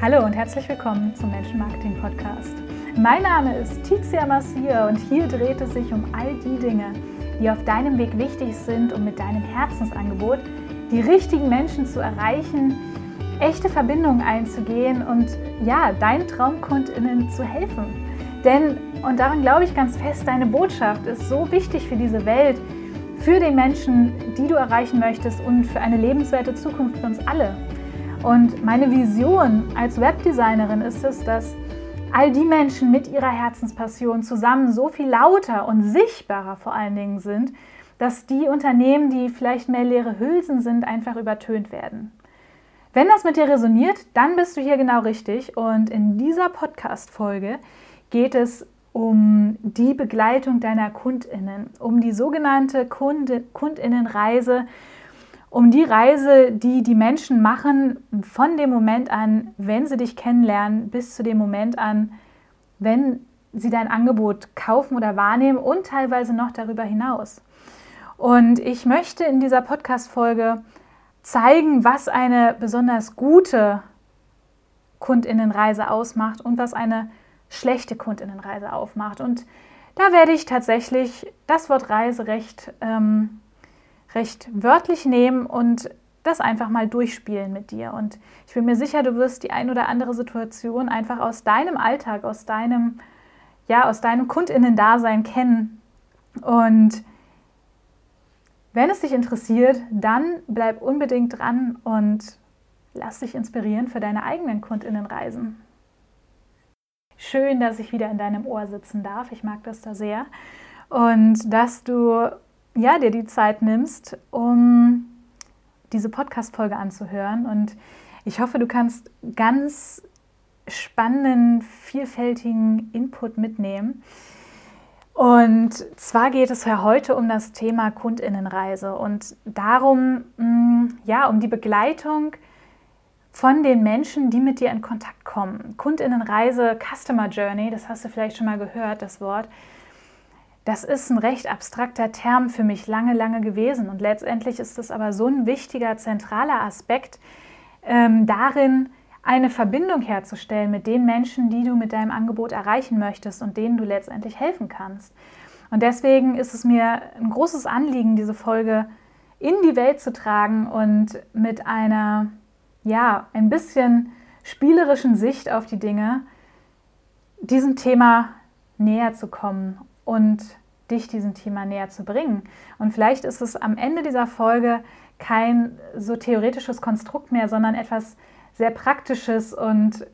Hallo und herzlich willkommen zum Menschenmarketing Podcast. Mein Name ist Tizia Massier und hier dreht es sich um all die Dinge, die auf deinem Weg wichtig sind, um mit deinem Herzensangebot die richtigen Menschen zu erreichen, echte Verbindungen einzugehen und ja, deinen Traumkundinnen zu helfen. Denn, und daran glaube ich ganz fest, deine Botschaft ist so wichtig für diese Welt, für den Menschen, die du erreichen möchtest und für eine lebenswerte Zukunft für uns alle. Und meine Vision als Webdesignerin ist es, dass all die Menschen mit ihrer Herzenspassion zusammen so viel lauter und sichtbarer vor allen Dingen sind, dass die Unternehmen, die vielleicht mehr leere Hülsen sind, einfach übertönt werden. Wenn das mit dir resoniert, dann bist du hier genau richtig. Und in dieser Podcast-Folge geht es um die Begleitung deiner KundInnen, um die sogenannte Kunde, KundInnenreise um die Reise, die die Menschen machen, von dem Moment an, wenn sie dich kennenlernen, bis zu dem Moment an, wenn sie dein Angebot kaufen oder wahrnehmen und teilweise noch darüber hinaus. Und ich möchte in dieser Podcast-Folge zeigen, was eine besonders gute Kundinnenreise ausmacht und was eine schlechte Kundinnenreise aufmacht. Und da werde ich tatsächlich das Wort Reise recht ähm, recht wörtlich nehmen und das einfach mal durchspielen mit dir. Und ich bin mir sicher, du wirst die ein oder andere Situation einfach aus deinem Alltag, aus deinem, ja, aus deinem Kundinnen-Dasein kennen. Und wenn es dich interessiert, dann bleib unbedingt dran und lass dich inspirieren für deine eigenen Kundinnenreisen. Schön, dass ich wieder in deinem Ohr sitzen darf. Ich mag das da sehr. Und dass du ja, dir die Zeit nimmst, um diese Podcast-Folge anzuhören. Und ich hoffe, du kannst ganz spannenden, vielfältigen Input mitnehmen. Und zwar geht es ja heute um das Thema Kundinnenreise und darum, mm, ja, um die Begleitung von den Menschen, die mit dir in Kontakt kommen. Kundinnenreise, Customer Journey, das hast du vielleicht schon mal gehört, das Wort das ist ein recht abstrakter Term für mich lange, lange gewesen. Und letztendlich ist es aber so ein wichtiger, zentraler Aspekt ähm, darin, eine Verbindung herzustellen mit den Menschen, die du mit deinem Angebot erreichen möchtest und denen du letztendlich helfen kannst. Und deswegen ist es mir ein großes Anliegen, diese Folge in die Welt zu tragen und mit einer, ja, ein bisschen spielerischen Sicht auf die Dinge diesem Thema näher zu kommen und dich diesem Thema näher zu bringen. Und vielleicht ist es am Ende dieser Folge kein so theoretisches Konstrukt mehr, sondern etwas sehr Praktisches und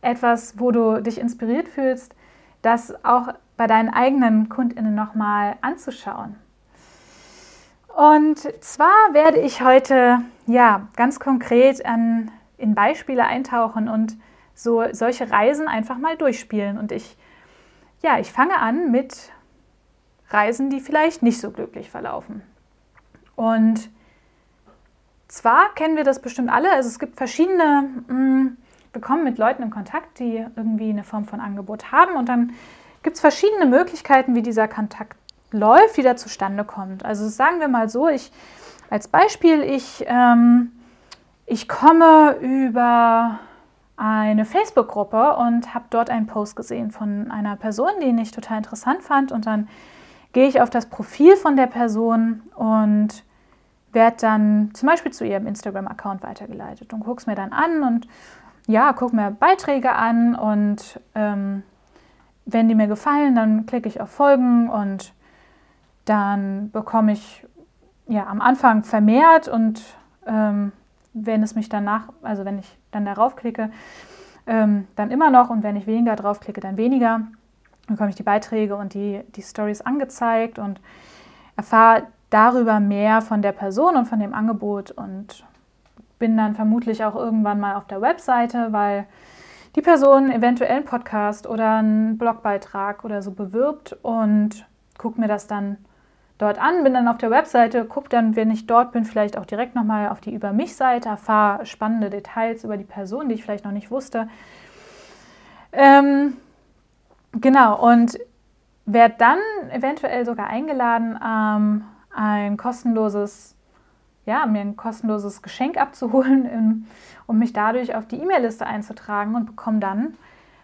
etwas, wo du dich inspiriert fühlst, das auch bei deinen eigenen KundInnen nochmal anzuschauen. Und zwar werde ich heute ja ganz konkret an, in Beispiele eintauchen und so solche Reisen einfach mal durchspielen. Und ich, ja, ich fange an mit Reisen, die vielleicht nicht so glücklich verlaufen. Und zwar kennen wir das bestimmt alle, also es gibt verschiedene, mm, wir kommen mit Leuten in Kontakt, die irgendwie eine Form von Angebot haben und dann gibt es verschiedene Möglichkeiten, wie dieser Kontakt läuft, wie der zustande kommt. Also sagen wir mal so, ich als Beispiel, ich, ähm, ich komme über eine Facebook-Gruppe und habe dort einen Post gesehen von einer Person, den ich total interessant fand und dann gehe ich auf das Profil von der Person und werde dann zum Beispiel zu ihrem Instagram-Account weitergeleitet und gucke es mir dann an und ja, gucke mir Beiträge an und ähm, wenn die mir gefallen, dann klicke ich auf Folgen und dann bekomme ich ja am Anfang vermehrt und ähm, wenn es mich danach, also wenn ich dann darauf klicke, ähm, dann immer noch und wenn ich weniger drauf klicke, dann weniger bekomme ich die Beiträge und die, die Stories angezeigt und erfahre darüber mehr von der Person und von dem Angebot und bin dann vermutlich auch irgendwann mal auf der Webseite, weil die Person eventuell einen Podcast oder einen Blogbeitrag oder so bewirbt und gucke mir das dann dort an, bin dann auf der Webseite, gucke dann, wenn ich dort bin, vielleicht auch direkt nochmal auf die Über mich-Seite, erfahre spannende Details über die Person, die ich vielleicht noch nicht wusste. Ähm, Genau, und werde dann eventuell sogar eingeladen, ähm, ein kostenloses ja, mir ein kostenloses Geschenk abzuholen, in, um mich dadurch auf die E-Mail-Liste einzutragen und bekomme dann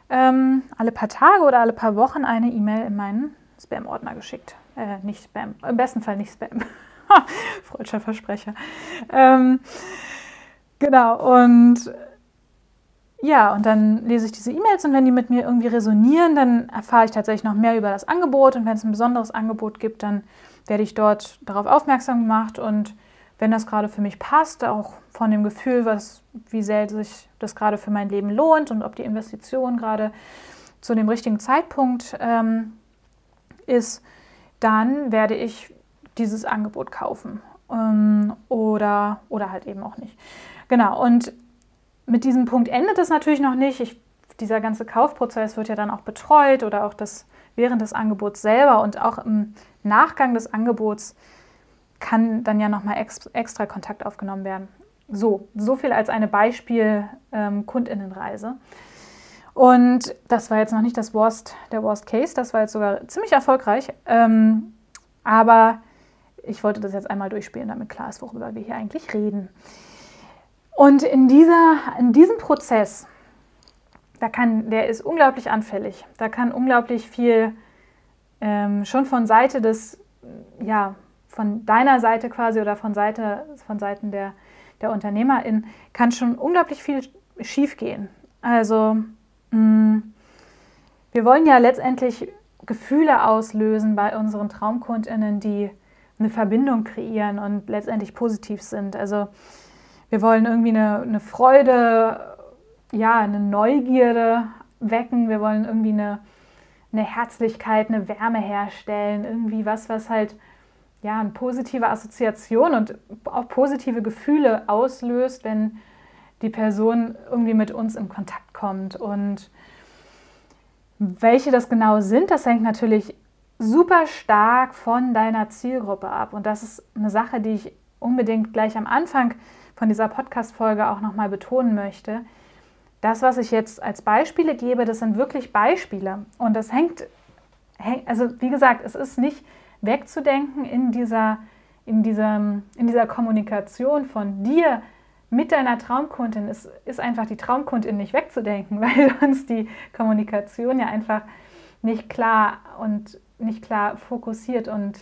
ähm, alle paar Tage oder alle paar Wochen eine E-Mail in meinen Spam-Ordner geschickt. Äh, nicht Spam, im besten Fall nicht Spam. Freudscher Versprecher. Ähm, genau, und ja, und dann lese ich diese E-Mails und wenn die mit mir irgendwie resonieren, dann erfahre ich tatsächlich noch mehr über das Angebot und wenn es ein besonderes Angebot gibt, dann werde ich dort darauf aufmerksam gemacht und wenn das gerade für mich passt, auch von dem Gefühl, was, wie sehr sich das gerade für mein Leben lohnt und ob die Investition gerade zu dem richtigen Zeitpunkt ähm, ist, dann werde ich dieses Angebot kaufen ähm, oder, oder halt eben auch nicht. Genau, und mit diesem Punkt endet es natürlich noch nicht. Ich, dieser ganze Kaufprozess wird ja dann auch betreut oder auch das während des Angebots selber und auch im Nachgang des Angebots kann dann ja nochmal ex, extra Kontakt aufgenommen werden. So, so viel als eine Beispiel-Kundinnenreise. Ähm, und das war jetzt noch nicht das Worst, der Worst Case, das war jetzt sogar ziemlich erfolgreich. Ähm, aber ich wollte das jetzt einmal durchspielen, damit klar ist, worüber wir hier eigentlich reden. Und in, dieser, in diesem Prozess, da kann, der ist unglaublich anfällig. Da kann unglaublich viel ähm, schon von Seite des, ja, von deiner Seite quasi oder von, Seite, von Seiten der, der Unternehmerin, kann schon unglaublich viel schiefgehen. Also mh, mm, wir wollen ja letztendlich Gefühle auslösen bei unseren Traumkundinnen, die eine Verbindung kreieren und letztendlich positiv sind. Also wir wollen irgendwie eine, eine Freude, ja, eine Neugierde wecken. Wir wollen irgendwie eine, eine Herzlichkeit, eine Wärme herstellen. Irgendwie was, was halt ja, eine positive Assoziation und auch positive Gefühle auslöst, wenn die Person irgendwie mit uns in Kontakt kommt. Und welche das genau sind, das hängt natürlich super stark von deiner Zielgruppe ab. Und das ist eine Sache, die ich unbedingt gleich am Anfang von dieser Podcast-Folge auch nochmal betonen möchte. Das, was ich jetzt als Beispiele gebe, das sind wirklich Beispiele. Und das hängt, also wie gesagt, es ist nicht wegzudenken in dieser, in diesem, in dieser Kommunikation von dir mit deiner Traumkundin ist, ist einfach die Traumkundin nicht wegzudenken, weil sonst die Kommunikation ja einfach nicht klar und nicht klar fokussiert und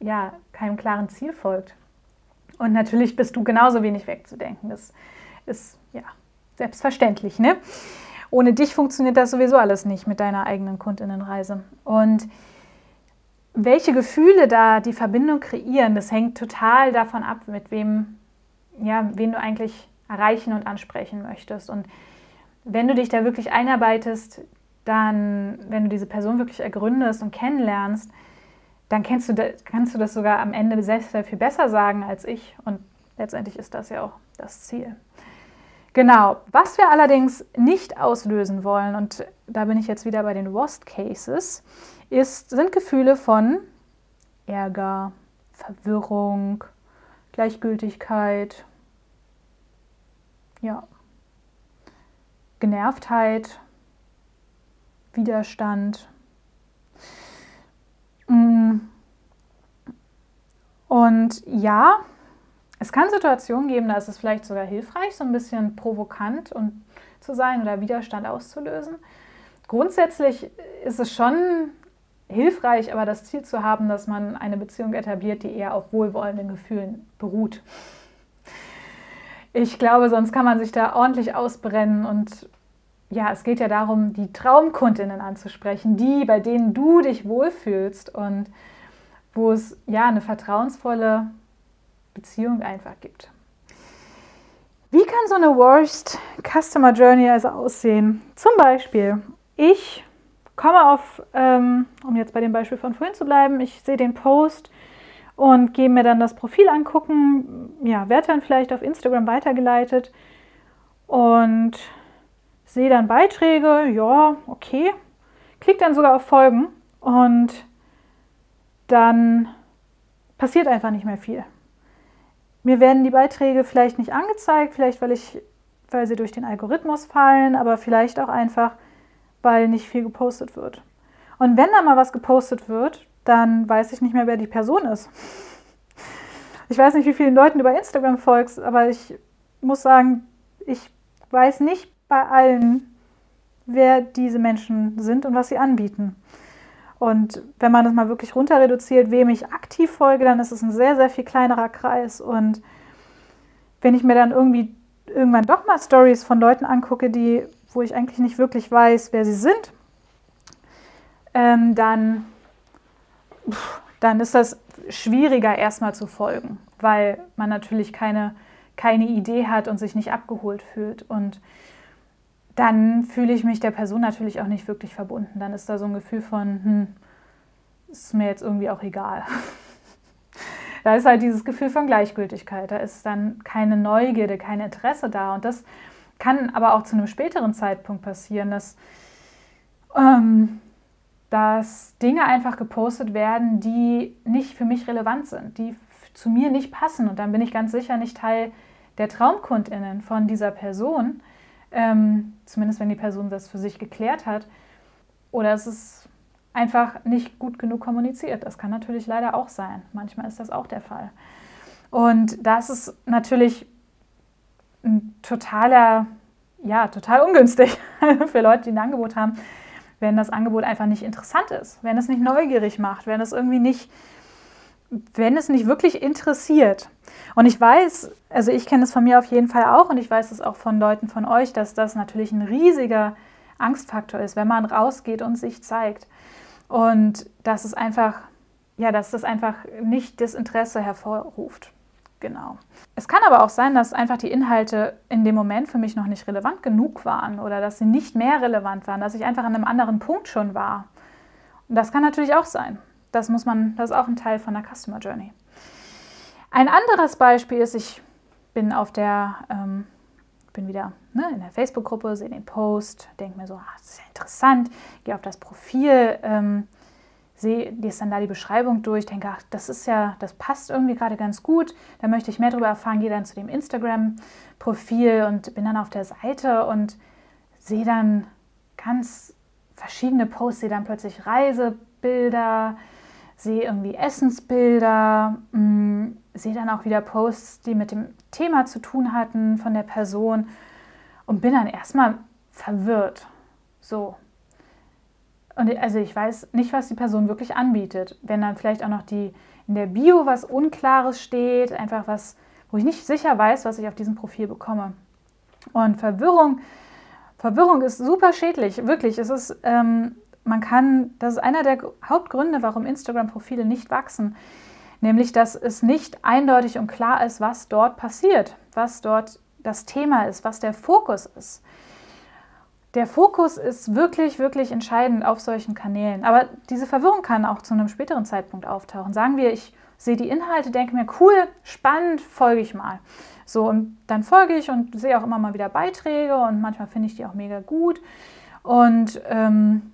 ja, keinem klaren Ziel folgt. Und natürlich bist du genauso wenig wegzudenken. Das ist ja selbstverständlich. Ne? Ohne dich funktioniert das sowieso alles nicht mit deiner eigenen Kundinnenreise. Und welche Gefühle da die Verbindung kreieren, das hängt total davon ab, mit wem, ja, wen du eigentlich erreichen und ansprechen möchtest. Und wenn du dich da wirklich einarbeitest, dann, wenn du diese Person wirklich ergründest und kennenlernst, dann kennst du, kannst du das sogar am Ende sehr viel besser sagen als ich. Und letztendlich ist das ja auch das Ziel. Genau, was wir allerdings nicht auslösen wollen, und da bin ich jetzt wieder bei den Worst Cases, ist, sind Gefühle von Ärger, Verwirrung, Gleichgültigkeit, ja, Genervtheit, Widerstand. Mm. Und ja, es kann Situationen geben, da ist es vielleicht sogar hilfreich, so ein bisschen provokant und zu sein oder Widerstand auszulösen. Grundsätzlich ist es schon hilfreich, aber das Ziel zu haben, dass man eine Beziehung etabliert, die eher auf wohlwollenden Gefühlen beruht. Ich glaube, sonst kann man sich da ordentlich ausbrennen und ja, es geht ja darum, die Traumkundinnen anzusprechen, die, bei denen du dich wohlfühlst und wo es ja eine vertrauensvolle Beziehung einfach gibt. Wie kann so eine Worst Customer Journey also aussehen? Zum Beispiel, ich komme auf, ähm, um jetzt bei dem Beispiel von vorhin zu bleiben, ich sehe den Post und gehe mir dann das Profil angucken, ja, werde dann vielleicht auf Instagram weitergeleitet und sehe dann Beiträge, ja, okay, klick dann sogar auf Folgen und dann passiert einfach nicht mehr viel. Mir werden die Beiträge vielleicht nicht angezeigt, vielleicht weil ich, weil sie durch den Algorithmus fallen, aber vielleicht auch einfach, weil nicht viel gepostet wird. Und wenn da mal was gepostet wird, dann weiß ich nicht mehr, wer die Person ist. Ich weiß nicht, wie vielen Leuten du bei Instagram folgst, aber ich muss sagen, ich weiß nicht bei allen, wer diese Menschen sind und was sie anbieten. Und wenn man das mal wirklich runter reduziert, wem ich aktiv folge, dann ist es ein sehr, sehr viel kleinerer Kreis. Und wenn ich mir dann irgendwie irgendwann doch mal Stories von Leuten angucke, die, wo ich eigentlich nicht wirklich weiß, wer sie sind, ähm, dann, dann ist das schwieriger erstmal zu folgen, weil man natürlich keine, keine Idee hat und sich nicht abgeholt fühlt. Und dann fühle ich mich der Person natürlich auch nicht wirklich verbunden. Dann ist da so ein Gefühl von, hm, ist mir jetzt irgendwie auch egal. da ist halt dieses Gefühl von Gleichgültigkeit. Da ist dann keine Neugierde, kein Interesse da. Und das kann aber auch zu einem späteren Zeitpunkt passieren, dass, ähm, dass Dinge einfach gepostet werden, die nicht für mich relevant sind, die zu mir nicht passen. Und dann bin ich ganz sicher nicht Teil der Traumkundinnen von dieser Person ähm, zumindest wenn die Person das für sich geklärt hat. Oder es ist einfach nicht gut genug kommuniziert. Das kann natürlich leider auch sein. Manchmal ist das auch der Fall. Und das ist natürlich ein totaler, ja, total ungünstig für Leute, die ein Angebot haben, wenn das Angebot einfach nicht interessant ist, wenn es nicht neugierig macht, wenn es irgendwie nicht, wenn es nicht wirklich interessiert. Und ich weiß, also ich kenne es von mir auf jeden Fall auch und ich weiß es auch von Leuten von euch, dass das natürlich ein riesiger Angstfaktor ist, wenn man rausgeht und sich zeigt. Und dass es einfach, ja, dass das einfach nicht das Interesse hervorruft. Genau. Es kann aber auch sein, dass einfach die Inhalte in dem Moment für mich noch nicht relevant genug waren oder dass sie nicht mehr relevant waren, dass ich einfach an einem anderen Punkt schon war. Und das kann natürlich auch sein. Das muss man, das ist auch ein Teil von der Customer Journey. Ein anderes Beispiel ist, ich bin auf der, ähm, bin wieder ne, in der Facebook-Gruppe, sehe den Post, denke mir so, ach, das ist ja interessant, gehe auf das Profil, ähm, sehe, lese dann da die Beschreibung durch, denke, ach, das ist ja, das passt irgendwie gerade ganz gut, da möchte ich mehr darüber erfahren, gehe dann zu dem Instagram-Profil und bin dann auf der Seite und sehe dann ganz verschiedene Posts, sehe dann plötzlich Reisebilder, sehe irgendwie Essensbilder, mm, sehe dann auch wieder Posts, die mit dem Thema zu tun hatten von der Person und bin dann erstmal verwirrt. So. Und also ich weiß nicht, was die Person wirklich anbietet. Wenn dann vielleicht auch noch die in der Bio was Unklares steht, einfach was, wo ich nicht sicher weiß, was ich auf diesem Profil bekomme. Und Verwirrung, Verwirrung ist super schädlich, wirklich. Es ist ähm, man kann, das ist einer der Hauptgründe, warum Instagram-Profile nicht wachsen, nämlich dass es nicht eindeutig und klar ist, was dort passiert, was dort das Thema ist, was der Fokus ist. Der Fokus ist wirklich, wirklich entscheidend auf solchen Kanälen. Aber diese Verwirrung kann auch zu einem späteren Zeitpunkt auftauchen. Sagen wir, ich sehe die Inhalte, denke mir, cool, spannend, folge ich mal. So, und dann folge ich und sehe auch immer mal wieder Beiträge und manchmal finde ich die auch mega gut. Und ähm,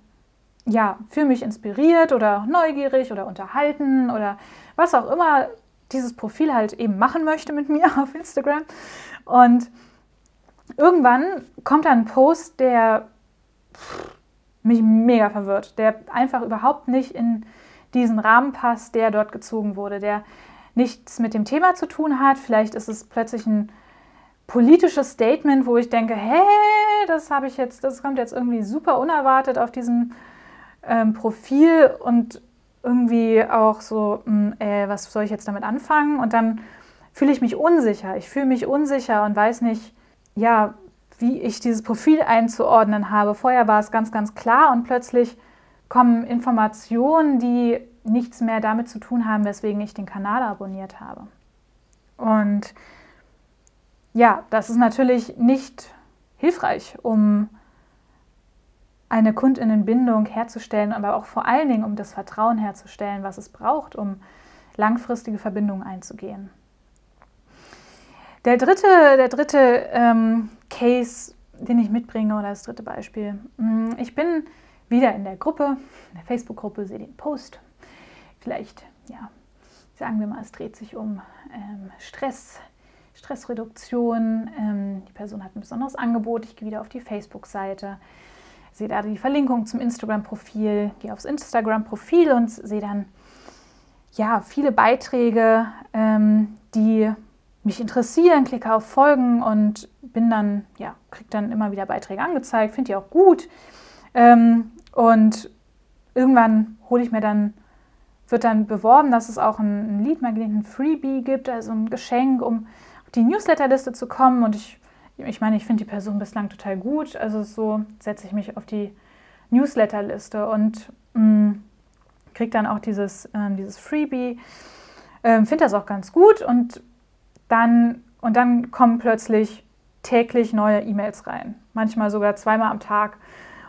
ja, fühle mich inspiriert oder neugierig oder unterhalten oder was auch immer dieses Profil halt eben machen möchte mit mir auf Instagram. Und irgendwann kommt dann ein Post, der mich mega verwirrt, der einfach überhaupt nicht in diesen Rahmen passt, der dort gezogen wurde, der nichts mit dem Thema zu tun hat. Vielleicht ist es plötzlich ein politisches Statement, wo ich denke, hä, das habe ich jetzt, das kommt jetzt irgendwie super unerwartet auf diesem ähm, Profil und irgendwie auch so, mh, hm, äh, was soll ich jetzt damit anfangen? Und dann fühle ich mich unsicher. Ich fühle mich unsicher und weiß nicht, ja, wie ich dieses Profil einzuordnen habe. Vorher war es ganz, ganz klar und plötzlich kommen Informationen, die nichts mehr damit zu tun haben, weswegen ich den Kanal abonniert habe. Und ja, das ist natürlich nicht hilfreich, um eine Kundinnenbindung herzustellen, aber auch vor allen Dingen, um das Vertrauen herzustellen, was es braucht, um langfristige Verbindungen einzugehen. Der dritte, der dritte ähm, Case, den ich mitbringe, oder das dritte Beispiel. Mm, ich bin wieder in der Gruppe, in der Facebook-Gruppe, sehe den Post. Vielleicht, ja, sagen wir mal, es dreht sich um ähm, Stress, Stressreduktion. Ähm, die Person hat ein besonderes Angebot. Ich gehe wieder auf die Facebook-Seite sehe da die Verlinkung zum Instagram-Profil, gehe aufs Instagram-Profil und sehe dann, ja, viele Beiträge, ähm, die mich interessieren, klicke auf Folgen und bin dann, ja, kriege dann immer wieder Beiträge angezeigt, finde die auch gut. Ähm, und irgendwann hole ich mir dann, wird dann beworben, dass es auch ein, ein Lead-Magnet, ein Freebie gibt, also ein Geschenk, um auf die Newsletterliste zu kommen. Und ich, ich meine, ich finde die Person bislang total gut. Also so setze ich mich auf die Newsletterliste und mm, kriege dann auch dieses, ähm, dieses Freebie. Ähm, finde das auch ganz gut und dann, und dann kommen plötzlich täglich neue E-Mails rein. Manchmal sogar zweimal am Tag.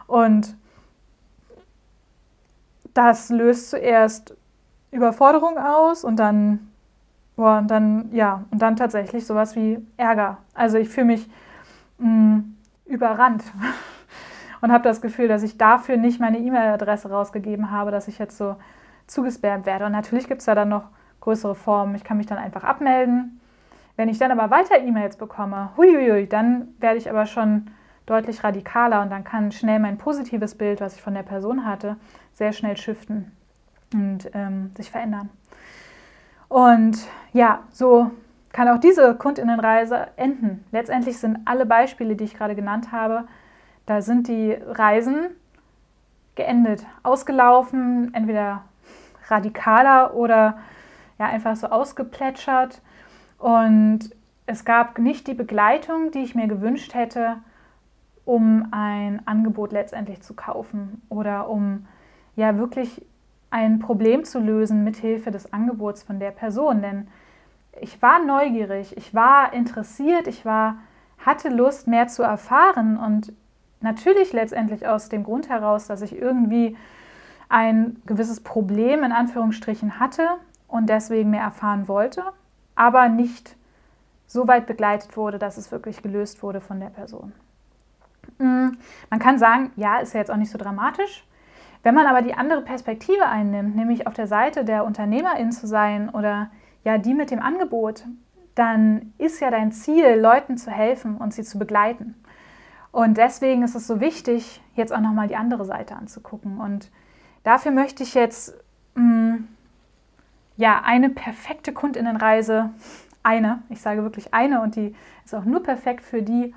Und das löst zuerst Überforderung aus und dann, boah, und dann, ja, und dann tatsächlich sowas wie Ärger. Also ich fühle mich mh, mm, überrannt und habe das Gefühl, dass ich dafür nicht meine E-Mail-Adresse rausgegeben habe, dass ich jetzt so zugespammt werde. Und natürlich gibt es da dann noch größere Formen. Ich kann mich dann einfach abmelden. Wenn ich dann aber weiter E-Mails bekomme, huiuiui, dann werde ich aber schon deutlich radikaler und dann kann schnell mein positives Bild, was ich von der Person hatte, sehr schnell shiften und ähm, sich verändern. Und ja, so kann auch diese Kundinnenreise enden. Letztendlich sind alle Beispiele, die ich gerade genannt habe, da sind die Reisen geendet, ausgelaufen, entweder radikaler oder ja einfach so ausgeplätschert. Und es gab nicht die Begleitung, die ich mir gewünscht hätte, um ein Angebot letztendlich zu kaufen oder um ja wirklich ein Problem zu lösen mit Hilfe des Angebots von der Person. Denn ich war neugierig, ich war interessiert, ich war, hatte Lust, mehr zu erfahren und natürlich letztendlich aus dem Grund heraus, dass ich irgendwie ein gewisses Problem in Anführungsstrichen hatte und deswegen mehr erfahren wollte, aber nicht so weit begleitet wurde, dass es wirklich gelöst wurde von der Person. Mm, man kann sagen, ja, ist ja jetzt auch nicht so dramatisch. Wenn man aber die andere Perspektive einnimmt, nämlich auf der Seite der Unternehmerin zu sein oder ja die mit dem Angebot, dann ist ja dein Ziel, Leuten zu helfen und sie zu begleiten. Und deswegen ist es so wichtig, jetzt auch nochmal die andere Seite anzugucken. Und dafür möchte ich jetzt mh, mm, ja eine perfekte Kundinnenreise, eine, ich sage wirklich eine, und die ist auch nur perfekt für die,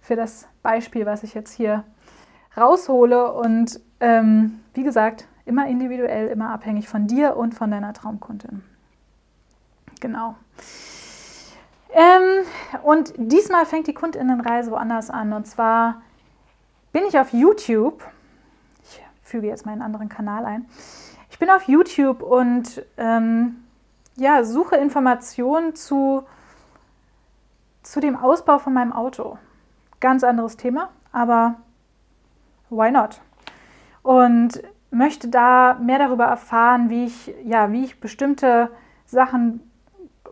für das Beispiel, was ich jetzt hier raushole. Und ähm, wie gesagt, immer individuell, immer abhängig von dir und von deiner Traumkundin. Genau. Ähm, und diesmal fängt die Kundinnenreise woanders an. Und zwar bin ich auf YouTube. Ich füge jetzt meinen anderen Kanal ein. Ich bin auf YouTube und ähm, ja, suche Informationen zu, zu dem Ausbau von meinem Auto. Ganz anderes Thema, aber why not? Und möchte da mehr darüber erfahren, wie ich, ja, wie ich bestimmte Sachen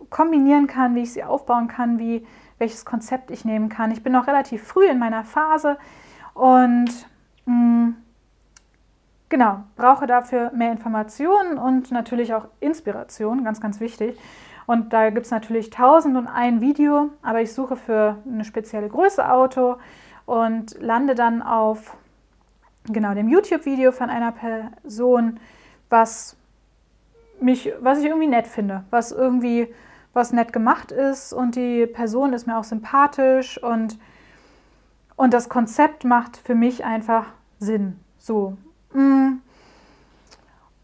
kombinieren kann, wie ich sie aufbauen kann, wie, welches Konzept ich nehmen kann. Ich bin noch relativ früh in meiner Phase und mh, mm, genau, brauche dafür mehr Informationen und natürlich auch Inspiration, ganz, ganz wichtig. Und da gibt es natürlich tausend und ein Video, aber ich suche für eine spezielle Größe Auto und lande dann auf genau dem YouTube-Video von einer Person, was mich, was ich irgendwie nett finde, was irgendwie was nett gemacht ist und die Person ist mir auch sympathisch und, und das Konzept macht für mich einfach Sinn. So. Mm.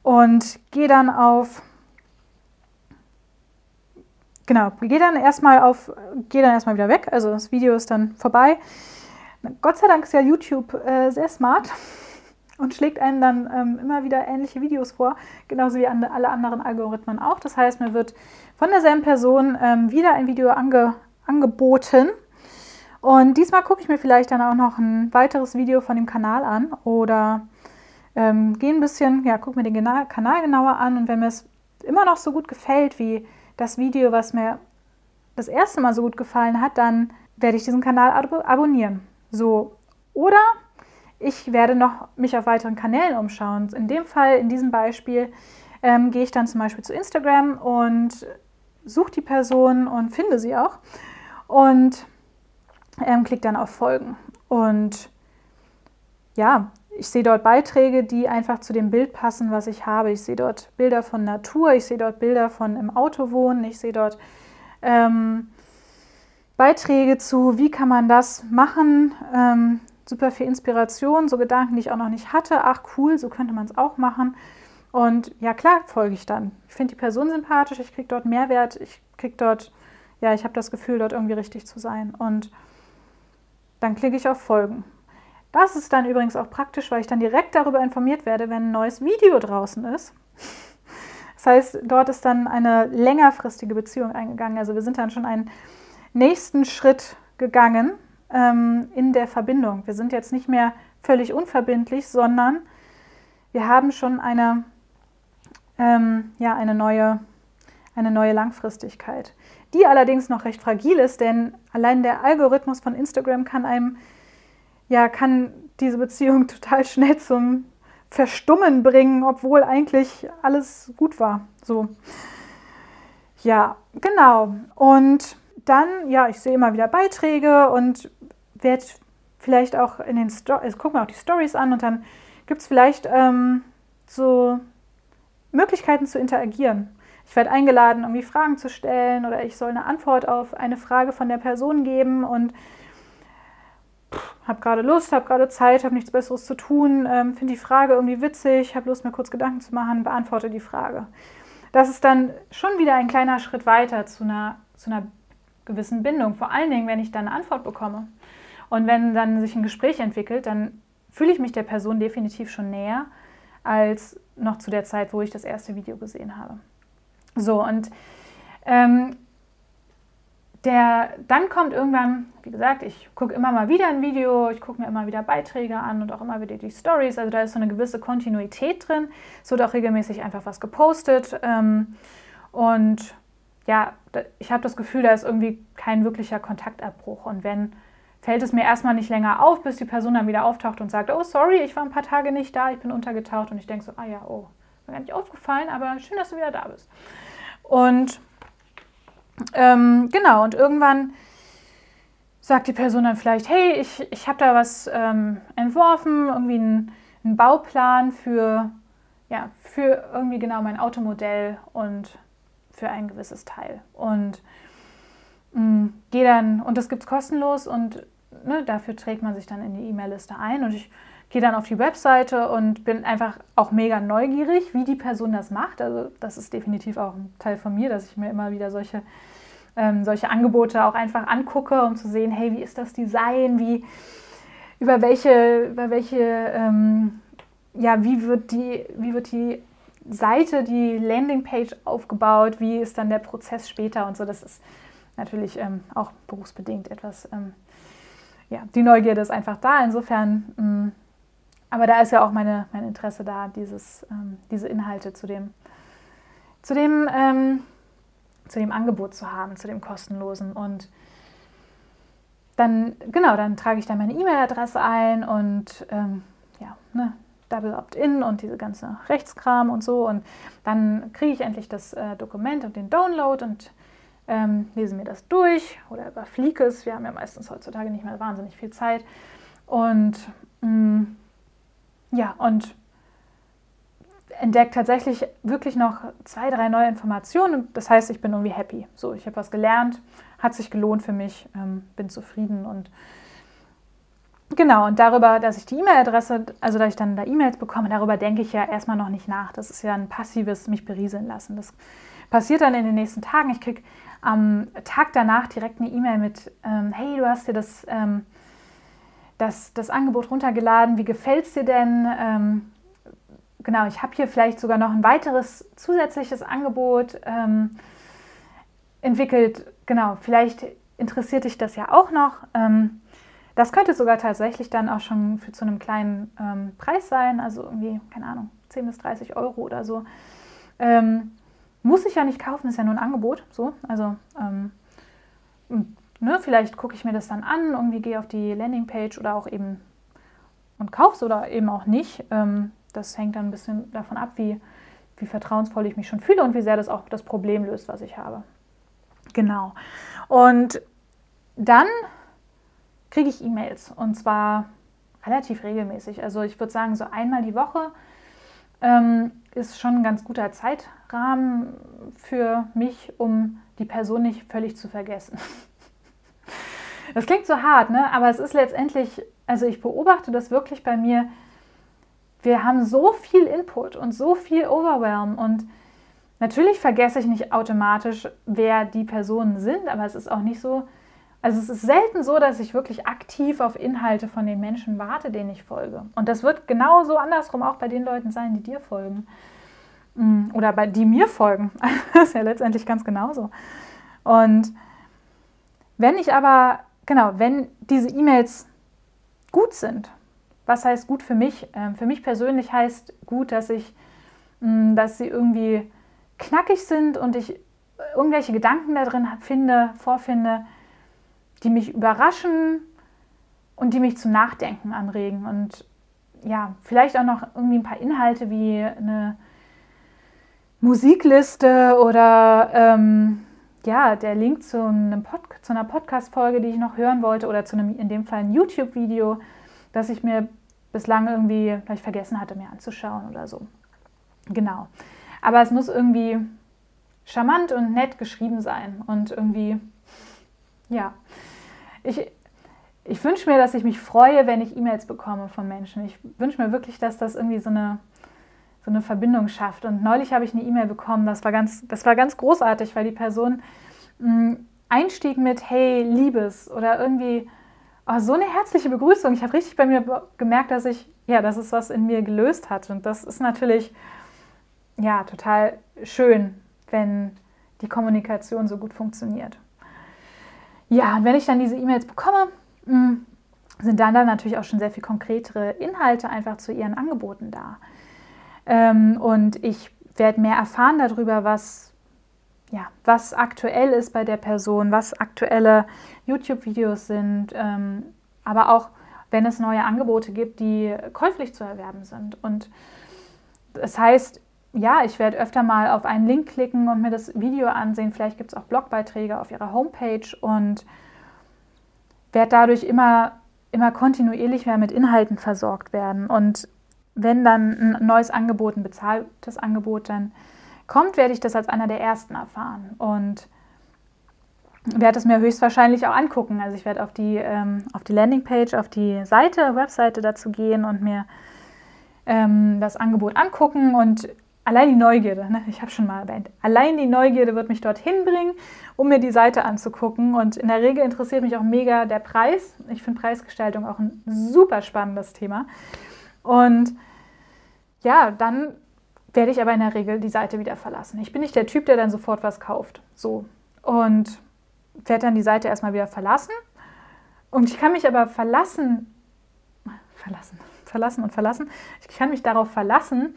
Und gehe dann auf, genau, gehe dann erstmal auf, gehe dann erstmal wieder weg. Also das Video ist dann vorbei. Gott sei Dank ist ja YouTube äh, sehr smart und schlägt einem dann ähm, immer wieder ähnliche Videos vor, genauso wie alle anderen Algorithmen auch. Das heißt, mir wird von derselben Person ähm, wieder ein Video ange, angeboten. Und diesmal gucke ich mir vielleicht dann auch noch ein weiteres Video von dem Kanal an oder ähm, gehe ein bisschen, ja, gucke mir den Kanal genauer an und wenn mir es immer noch so gut gefällt wie das Video, was mir das erste Mal so gut gefallen hat, dann werde ich diesen Kanal ab abonnieren. So, oder ich werde noch mich auf weiteren Kanälen umschauen. In dem Fall, in diesem Beispiel, ähm, gehe ich dann zum Beispiel zu Instagram und suche die Person und finde sie auch und ähm, klicke dann auf Folgen. Und ja, ich sehe dort Beiträge, die einfach zu dem Bild passen, was ich habe. Ich sehe dort Bilder von Natur, ich sehe dort Bilder von im Auto wohnen, ich sehe dort ähm, Beiträge zu, wie kann man das machen. Ähm, super viel Inspiration, so Gedanken, die ich auch noch nicht hatte. Ach cool, so könnte man es auch machen. Und ja, klar, folge ich dann. Ich finde die Person sympathisch, ich kriege dort Mehrwert, ich kriege dort, ja, ich habe das Gefühl, dort irgendwie richtig zu sein. Und dann klicke ich auf Folgen. Das ist dann übrigens auch praktisch, weil ich dann direkt darüber informiert werde, wenn ein neues Video draußen ist. Das heißt, dort ist dann eine längerfristige Beziehung eingegangen. Also wir sind dann schon einen nächsten Schritt gegangen ähm, in der Verbindung. Wir sind jetzt nicht mehr völlig unverbindlich, sondern wir haben schon eine, ähm, ja, eine, neue, eine neue Langfristigkeit, die allerdings noch recht fragil ist, denn allein der Algorithmus von Instagram kann einem ja, kann diese Beziehung total schnell zum Verstummen bringen, obwohl eigentlich alles gut war. So. Ja, genau. Und dann, ja, ich sehe immer wieder Beiträge und werde vielleicht auch in den Stories, also gucke mir auch die Stories an und dann gibt es vielleicht ähm, so Möglichkeiten zu interagieren. Ich werde eingeladen, irgendwie Fragen zu stellen oder ich soll eine Antwort auf eine Frage von der Person geben und habe gerade Lust, habe gerade Zeit, habe nichts Besseres zu tun, ähm, finde die Frage irgendwie witzig, habe Lust, mir kurz Gedanken zu machen, beantworte die Frage. Das ist dann schon wieder ein kleiner Schritt weiter zu einer, zu einer gewissen Bindung. Vor allen Dingen, wenn ich dann eine Antwort bekomme. Und wenn dann sich ein Gespräch entwickelt, dann fühle ich mich der Person definitiv schon näher als noch zu der Zeit, wo ich das erste Video gesehen habe. So, und ähm, der, dann kommt irgendwann, wie gesagt, ich gucke immer mal wieder ein Video, ich gucke mir immer wieder Beiträge an und auch immer wieder die Stories. Also da ist so eine gewisse Kontinuität drin. Es wird auch regelmäßig einfach was gepostet. Ähm, und ja, ich habe das Gefühl, da ist irgendwie kein wirklicher Kontaktabbruch. Und wenn, fällt es mir erstmal nicht länger auf, bis die Person dann wieder auftaucht und sagt, oh sorry, ich war ein paar Tage nicht da, ich bin untergetaucht. Und ich denke so, ah ja, oh, mir gar nicht aufgefallen, aber schön, dass du wieder da bist. Und ähm, genau, und irgendwann sagt die Person dann vielleicht, hey, ich, ich habe da was ähm, entworfen, irgendwie einen, einen, Bauplan für, ja, für irgendwie genau mein Automodell und für ein gewisses Teil. Und mm, gehe dann, und das gibt es kostenlos und ne, dafür trägt man sich dann in die E-Mail-Liste ein. Und ich gehe dann auf die Webseite und bin einfach auch mega neugierig, wie die Person das macht. Also das ist definitiv auch ein Teil von mir, dass ich mir immer wieder solche, ähm, solche Angebote auch einfach angucke, um zu sehen, hey, wie ist das Design, wie, über welche, über welche, ähm, ja, wie wird die, wie wird die Seite, die Landingpage aufgebaut, wie ist dann der Prozess später und so. Das ist natürlich ähm, auch berufsbedingt etwas, ähm, ja, die Neugierde ist einfach da. Insofern mh, mm, aber da ist ja auch meine, mein Interesse da, dieses, ähm, diese Inhalte zu dem, zu, dem, ähm, zu dem Angebot zu haben, zu dem kostenlosen. Und dann, genau, dann trage ich dann meine E-Mail-Adresse ein und ähm, ja, ne, Double Opt-in und diese ganze Rechtskram und so. Und dann kriege ich endlich das äh, Dokument und den Download und ähm, lese mir das durch oder überfliege es. Wir haben ja meistens heutzutage nicht mehr wahnsinnig viel Zeit. Und mh, mm, ja, und entdeckt tatsächlich wirklich noch zwei, drei neue Informationen. Das heißt, ich bin irgendwie happy. So, ich habe was gelernt, hat sich gelohnt für mich, ähm, bin zufrieden und genau. Und darüber, dass ich die E-Mail-Adresse, also dass ich dann da E-Mails bekomme, darüber denke ich ja erstmal noch nicht nach. Das ist ja ein passives mich berieseln lassen. Das passiert dann in den nächsten Tagen. Ich kriege am Tag danach direkt eine E-Mail mit, ähm, hey, du hast dir das ähm, das, das Angebot runtergeladen. Wie gefällt es dir denn? Ähm, genau, ich habe hier vielleicht sogar noch ein weiteres zusätzliches Angebot ähm, entwickelt. Genau, vielleicht interessiert dich das ja auch noch. Ähm, das könnte sogar tatsächlich dann auch schon für zu einem kleinen ähm, Preis sein, also irgendwie, keine Ahnung, 10 bis 30 Euro oder so. Ähm, muss ich ja nicht kaufen, ist ja nur ein Angebot. So, also ähm, ne, vielleicht gucke ich mir das dann an, irgendwie gehe auf die Landingpage oder auch eben und kaufe es oder eben auch nicht. Ähm, das hängt dann ein bisschen davon ab, wie, wie vertrauensvoll ich mich schon fühle und wie sehr das auch das Problem löst, was ich habe. Genau. Und dann kriege ich E-Mails und zwar relativ regelmäßig. Also ich würde sagen, so einmal die Woche ähm, ist schon ein ganz guter Zeitrahmen für mich, um die Person nicht völlig zu vergessen. Das klingt so hart, ne? aber es ist letztendlich, also ich beobachte das wirklich bei mir, wir haben so viel Input und so viel Overwhelm und natürlich vergesse ich nicht automatisch, wer die Personen sind, aber es ist auch nicht so, also es ist selten so, dass ich wirklich aktiv auf Inhalte von den Menschen warte, denen ich folge. Und das wird genauso andersrum auch bei den Leuten sein, die dir folgen. Mm, oder bei die mir folgen. Das ist ja letztendlich ganz genauso. Und wenn ich aber, genau, wenn diese E-Mails gut sind, was heißt gut für mich? Ähm, für mich persönlich heißt gut, dass ich, mm, dass sie irgendwie knackig sind und ich irgendwelche Gedanken da drin finde, vorfinde, die mich überraschen und die mich zum Nachdenken anregen. Und ja, vielleicht auch noch irgendwie ein paar Inhalte wie eine Musikliste oder ähm, ja, der Link zu, Pod zu einer Podcast-Folge, die ich noch hören wollte, oder zu einem, in dem Fall ein YouTube-Video, das ich mir bislang irgendwie vielleicht vergessen hatte, mir anzuschauen oder so. Genau. Aber es muss irgendwie charmant und nett geschrieben sein und irgendwie, ja. Ich, ich wünsche mir, dass ich mich freue, wenn ich E-Mails bekomme von Menschen. Ich wünsche mir wirklich, dass das irgendwie so eine, so eine Verbindung schafft. Und neulich habe ich eine E-Mail bekommen, das war, ganz, das war ganz großartig, weil die Person mh, hm, einstieg mit Hey, Liebes oder irgendwie oh, so eine herzliche Begrüßung. Ich habe richtig bei mir gemerkt, dass ich, ja, dass es was in mir gelöst hat. Und das ist natürlich, ja, total schön, wenn die Kommunikation so gut funktioniert. Ja, und wenn ich dann diese E-Mails bekomme, mm, sind dann, dann natürlich auch schon sehr viel konkretere Inhalte einfach zu ihren Angeboten da. Ähm, und ich werde mehr erfahren darüber, was, ja, was aktuell ist bei der Person, was aktuelle YouTube-Videos sind, ähm, aber auch wenn es neue Angebote gibt, die käuflich zu erwerben sind. Und das heißt, ja, ich werde öfter mal auf einen Link klicken und mir das Video ansehen. Vielleicht gibt es auch Blogbeiträge auf ihrer Homepage und werde dadurch immer, immer kontinuierlich mehr mit Inhalten versorgt werden. Und wenn dann ein neues Angebot, ein bezahltes Angebot dann kommt, werde ich das als einer der ersten erfahren. Und werde es mir höchstwahrscheinlich auch angucken. Also ich werde auf die, ähm, auf die Landingpage, auf die Seite, Webseite dazu gehen und mir ähm, das Angebot angucken und allein die Neugierde, ne? ich habe schon mal erwähnt, allein die Neugierde wird mich dorthin bringen, um mir die Seite anzugucken. Und in der Regel interessiert mich auch mega der Preis. Ich finde Preisgestaltung auch ein super spannendes Thema. Und ja, dann werde ich aber in der Regel die Seite wieder verlassen. Ich bin nicht der Typ, der dann sofort was kauft. So. Und werde dann die Seite erstmal wieder verlassen. Und ich kann mich aber verlassen, verlassen, verlassen und verlassen. Ich kann mich darauf verlassen,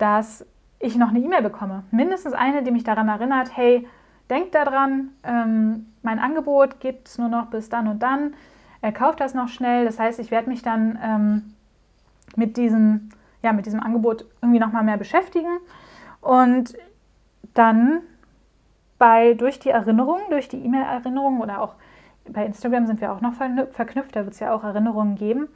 dass ich noch eine E-Mail bekomme. Mindestens eine, die mich daran erinnert, hey, denk daran, ähm, mein Angebot gibt es nur noch bis dann und dann. Er kauft das noch schnell. Das heißt, ich werde mich dann ähm, mit, diesem, ja, mit diesem Angebot irgendwie nochmal mehr beschäftigen. Und dann bei, durch die Erinnerung, durch die E-Mail-Erinnerung oder auch bei Instagram sind wir auch noch verknüpft, da wird es ja auch Erinnerungen geben,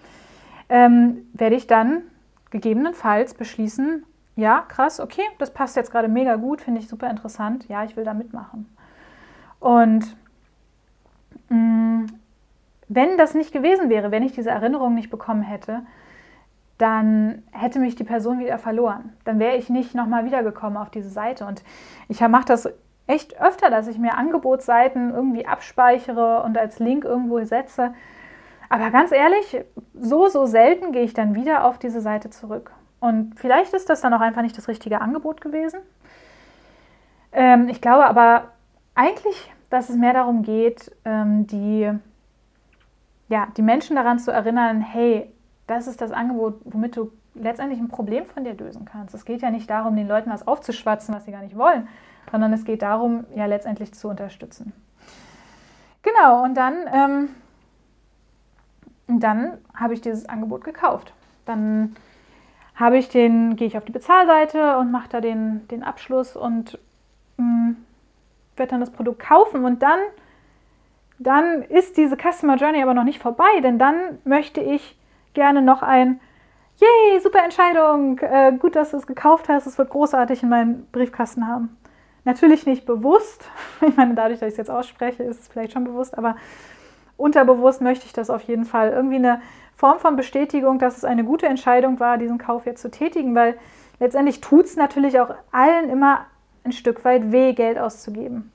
ähm, werde ich dann gegebenenfalls beschließen, ja, krass, okay, das passt jetzt gerade mega gut, finde ich super interessant, ja, ich will da mitmachen. Und mh, mm, wenn das nicht gewesen wäre, wenn ich diese Erinnerung nicht bekommen hätte, dann hätte mich die Person wieder verloren. Dann wäre ich nicht nochmal wiedergekommen auf diese Seite. Und ich mache das echt öfter, dass ich mir Angebotsseiten irgendwie abspeichere und als Link irgendwo setze. Aber ganz ehrlich, so, so selten gehe ich dann wieder auf diese Seite zurück. Und vielleicht ist das dann auch einfach nicht das richtige Angebot gewesen. Ähm, ich glaube aber eigentlich, dass es mehr darum geht, ähm, die, ja, die Menschen daran zu erinnern, hey, das ist das Angebot, womit du letztendlich ein Problem von dir lösen kannst. Es geht ja nicht darum, den Leuten was aufzuschwatzen, was sie gar nicht wollen, sondern es geht darum, ja letztendlich zu unterstützen. Genau, und dann, ähm, dann habe ich dieses Angebot gekauft. Dann habe ich den, gehe ich auf die Bezahlseite und mache da den, den Abschluss und mm, werde dann das Produkt kaufen und dann, dann ist diese Customer Journey aber noch nicht vorbei, denn dann möchte ich gerne noch ein Yay, super Entscheidung, äh, gut, dass du es gekauft hast, es wird großartig in meinem Briefkasten haben. Natürlich nicht bewusst, ich meine, dadurch, dass ich es jetzt ausspreche, ist es vielleicht schon bewusst, aber unterbewusst möchte ich das auf jeden Fall. Irgendwie eine Form von Bestätigung, dass es eine gute Entscheidung war, diesen Kauf jetzt zu tätigen, weil letztendlich tut es natürlich auch allen immer ein Stück weit weh, Geld auszugeben.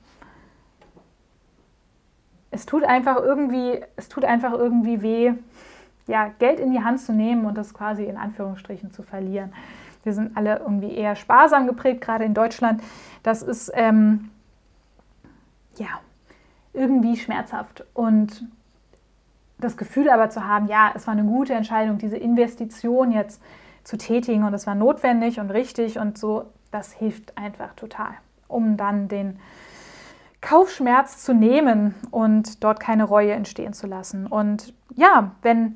Es tut einfach irgendwie, es tut einfach irgendwie weh, ja, Geld in die Hand zu nehmen und das quasi in Anführungsstrichen zu verlieren. Wir sind alle irgendwie eher sparsam geprägt, gerade in Deutschland. Das ist ähm, ja irgendwie schmerzhaft. Und das Gefühl aber zu haben, ja, es war eine gute Entscheidung, diese Investition jetzt zu tätigen und es war notwendig und richtig und so, das hilft einfach total, um dann den Kaufschmerz zu nehmen und dort keine Reue entstehen zu lassen. Und ja, wenn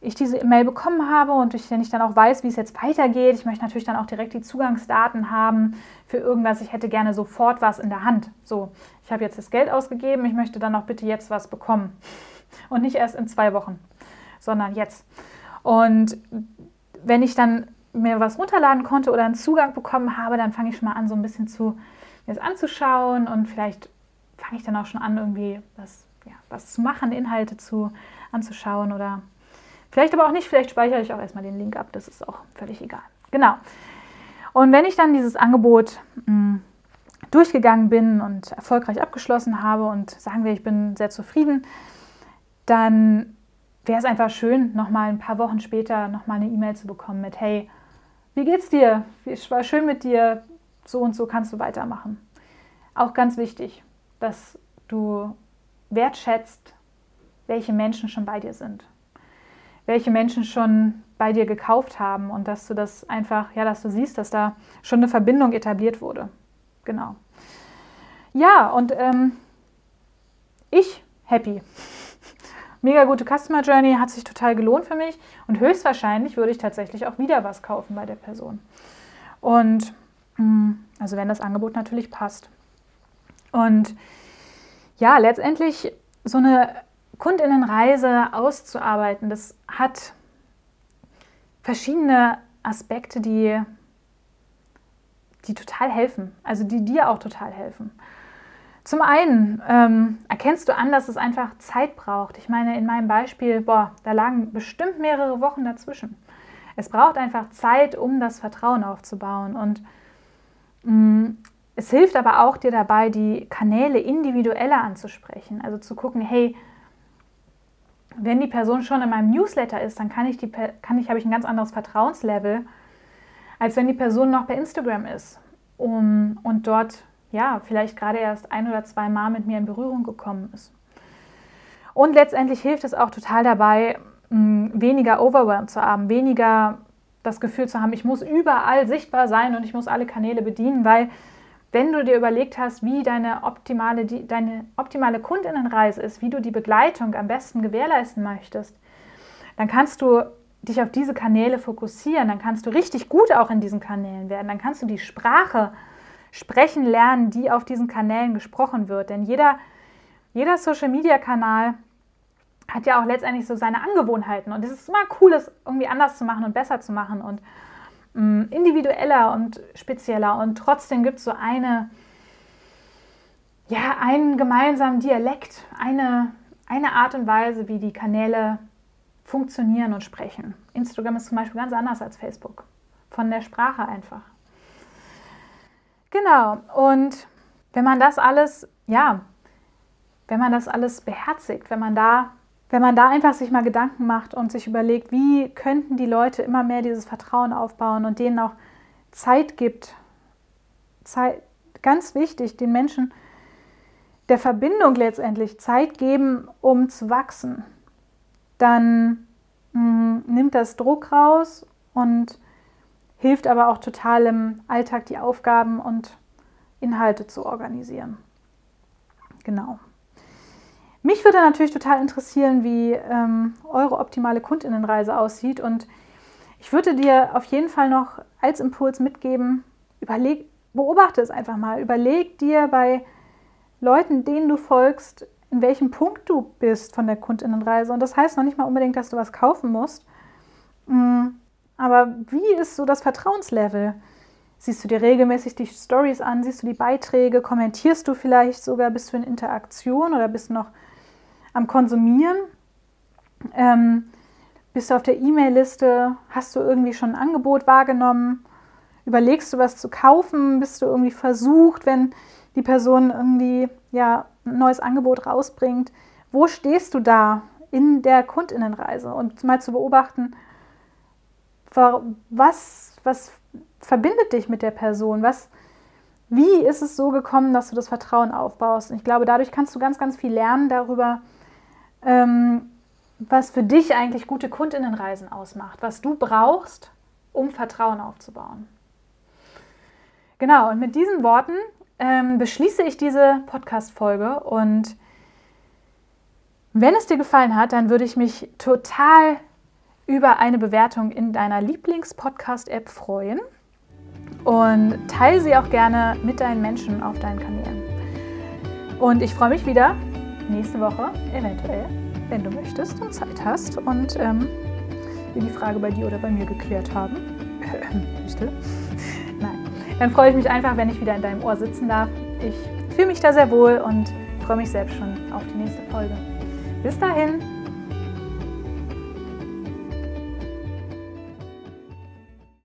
ich diese E-Mail bekommen habe und ich, wenn ich dann auch weiß, wie es jetzt weitergeht, ich möchte natürlich dann auch direkt die Zugangsdaten haben für irgendwas. Ich hätte gerne sofort was in der Hand. So, ich habe jetzt das Geld ausgegeben, ich möchte dann auch bitte jetzt was bekommen. Und nicht erst in zwei Wochen, sondern jetzt. Und wenn ich dann mir was runterladen konnte oder einen Zugang bekommen habe, dann fange ich schon mal an, so ein bisschen zu mir das anzuschauen und vielleicht fange ich dann auch schon an, irgendwie was, ja, was zu machen, Inhalte zu, anzuschauen oder Vielleicht aber auch nicht, vielleicht speichere ich auch erstmal den Link ab, das ist auch völlig egal. Genau. Und wenn ich dann dieses Angebot mh, mm, durchgegangen bin und erfolgreich abgeschlossen habe und sagen wir, ich bin sehr zufrieden, dann wäre es einfach schön, nochmal ein paar Wochen später nochmal eine E-Mail zu bekommen mit, hey, wie geht's dir? Es war schön mit dir, so und so kannst du weitermachen. Auch ganz wichtig, dass du wertschätzt, welche Menschen schon bei dir sind welche Menschen schon bei dir gekauft haben und dass du das einfach, ja, dass du siehst, dass da schon eine Verbindung etabliert wurde. Genau. Ja, und ähm, ich happy. Mega gute Customer Journey, hat sich total gelohnt für mich und höchstwahrscheinlich würde ich tatsächlich auch wieder was kaufen bei der Person. Und mm, also wenn das Angebot natürlich passt. Und ja, letztendlich so eine Kundinnenreise auszuarbeiten, das hat verschiedene Aspekte, die, die total helfen, also die dir auch total helfen. Zum einen ähm, erkennst du an, dass es einfach Zeit braucht. Ich meine, in meinem Beispiel, boah, da lagen bestimmt mehrere Wochen dazwischen. Es braucht einfach Zeit, um das Vertrauen aufzubauen. Und mh, mm, es hilft aber auch dir dabei, die Kanäle individueller anzusprechen. Also zu gucken, hey, wenn die Person schon in meinem Newsletter ist, dann kann ich, die, kann ich, habe ich ein ganz anderes Vertrauenslevel, als wenn die Person noch bei Instagram ist um, und dort ja vielleicht gerade erst ein oder zwei Mal mit mir in Berührung gekommen ist. Und letztendlich hilft es auch total dabei, weniger Overwhelm zu haben, weniger das Gefühl zu haben, ich muss überall sichtbar sein und ich muss alle Kanäle bedienen, weil wenn du dir überlegt hast, wie deine optimale, die, deine optimale Kundinnenreise ist, wie du die Begleitung am besten gewährleisten möchtest, dann kannst du dich auf diese Kanäle fokussieren, dann kannst du richtig gut auch in diesen Kanälen werden, dann kannst du die Sprache sprechen lernen, die auf diesen Kanälen gesprochen wird. Denn jeder, jeder Social-Media-Kanal hat ja auch letztendlich so seine Angewohnheiten und es ist immer cool, es irgendwie anders zu machen und besser zu machen und Mm, individueller und spezieller und trotzdem gibt es so eine, ja, einen gemeinsamen Dialekt, eine, eine Art und Weise, wie die Kanäle funktionieren und sprechen. Instagram ist zum Beispiel ganz anders als Facebook, von der Sprache einfach. Genau, und wenn man das alles, ja, wenn man das alles beherzigt, wenn man da wenn man da einfach sich mal Gedanken macht und sich überlegt, wie könnten die Leute immer mehr dieses Vertrauen aufbauen und denen auch Zeit gibt, Zeit, ganz wichtig, den Menschen der Verbindung letztendlich Zeit geben, um zu wachsen, dann mh, mm, nimmt das Druck raus und hilft aber auch total im Alltag die Aufgaben und Inhalte zu organisieren. Genau. Mich würde natürlich total interessieren, wie ähm, eure optimale Kundinnenreise aussieht. Und ich würde dir auf jeden Fall noch als Impuls mitgeben, überleg, beobachte es einfach mal. Überleg dir bei Leuten, denen du folgst, in welchem Punkt du bist von der Kundinnenreise. Und das heißt noch nicht mal unbedingt, dass du was kaufen musst, Mm, aber wie ist so das Vertrauenslevel? Siehst du dir regelmäßig die Stories an? Siehst du die Beiträge? Kommentierst du vielleicht sogar? Bist du in Interaktion oder bist du noch am Konsumieren? Ähm, bist du auf der E-Mail-Liste? Hast du irgendwie schon ein Angebot wahrgenommen? Überlegst du was zu kaufen? Bist du irgendwie versucht, wenn die Person irgendwie ja, ein neues Angebot rausbringt? Wo stehst du da in der Kundinnenreise? Und mal zu beobachten, was, was verbindet dich mit der Person? Was, wie ist es so gekommen, dass du das Vertrauen aufbaust? Und ich glaube, dadurch kannst du ganz, ganz viel lernen darüber, ähm, was für dich eigentlich gute Kundinnenreisen ausmacht, was du brauchst, um Vertrauen aufzubauen. Genau, und mit diesen Worten ähm, beschließe ich diese Podcast-Folge und wenn es dir gefallen hat, dann würde ich mich total über eine Bewertung in deiner Lieblings-Podcast-App freuen und teile sie auch gerne mit deinen Menschen auf deinen Kanälen. Und ich freue mich wieder nächste Woche, eventuell, wenn du möchtest und Zeit hast und ähm, wir die Frage bei dir oder bei mir geklärt haben. Nein, dann freue ich mich einfach, wenn ich wieder in deinem Ohr sitzen darf. Ich fühle mich da sehr wohl und freue mich selbst schon auf die nächste Folge. Bis dahin,